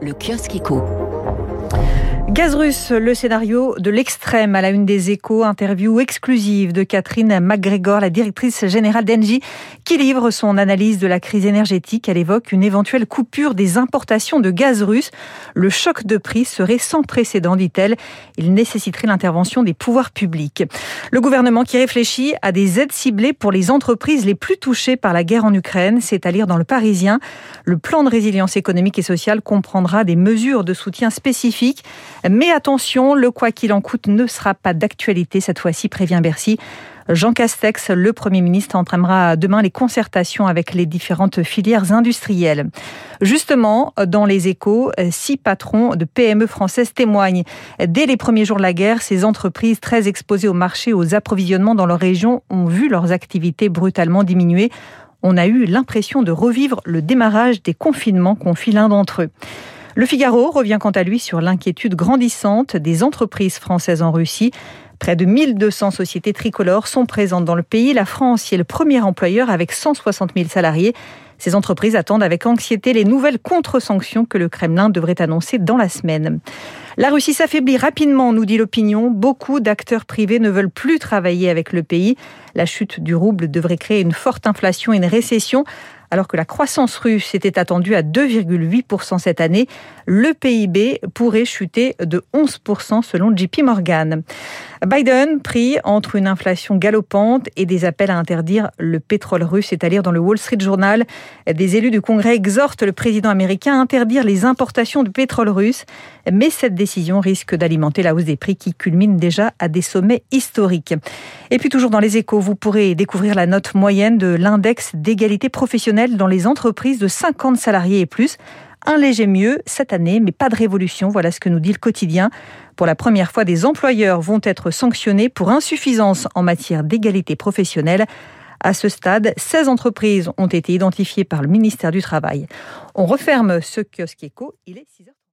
le kiosque éco. Gaz russe, le scénario de l'extrême à la une des échos, interview exclusive de Catherine McGregor, la directrice générale d'Engie, qui livre son analyse de la crise énergétique. Elle évoque une éventuelle coupure des importations de gaz russe. Le choc de prix serait sans précédent, dit-elle. Il nécessiterait l'intervention des pouvoirs publics. Le gouvernement qui réfléchit à des aides ciblées pour les entreprises les plus touchées par la guerre en Ukraine, c'est à dire dans le Parisien. Le plan de résilience économique et sociale comprendra des mesures de soutien spécifiques mais attention, le quoi qu'il en coûte ne sera pas d'actualité cette fois-ci, prévient Bercy. Jean Castex, le Premier ministre, entraînera demain les concertations avec les différentes filières industrielles. Justement, dans les échos, six patrons de PME françaises témoignent. Dès les premiers jours de la guerre, ces entreprises très exposées au marché, aux approvisionnements dans leur région, ont vu leurs activités brutalement diminuer. On a eu l'impression de revivre le démarrage des confinements, confie l'un d'entre eux. Le Figaro revient quant à lui sur l'inquiétude grandissante des entreprises françaises en Russie. Près de 1200 sociétés tricolores sont présentes dans le pays. La France y est le premier employeur avec 160 000 salariés. Ces entreprises attendent avec anxiété les nouvelles contre-sanctions que le Kremlin devrait annoncer dans la semaine. La Russie s'affaiblit rapidement, nous dit l'opinion. Beaucoup d'acteurs privés ne veulent plus travailler avec le pays. La chute du rouble devrait créer une forte inflation et une récession. Alors que la croissance russe était attendue à 2,8% cette année, le PIB pourrait chuter de 11% selon JP Morgan. Biden pris entre une inflation galopante et des appels à interdire le pétrole russe, c'est à dire dans le Wall Street Journal. Des élus du Congrès exhortent le président américain à interdire les importations de pétrole russe, mais cette décision risque d'alimenter la hausse des prix qui culmine déjà à des sommets historiques. Et puis toujours dans les échos, vous pourrez découvrir la note moyenne de l'index d'égalité professionnelle dans les entreprises de 50 salariés et plus un léger mieux cette année, mais pas de révolution. Voilà ce que nous dit le quotidien. Pour la première fois, des employeurs vont être sanctionnés pour insuffisance en matière d'égalité professionnelle. À ce stade, 16 entreprises ont été identifiées par le ministère du Travail. On referme ce kiosque éco. Il est 6h30.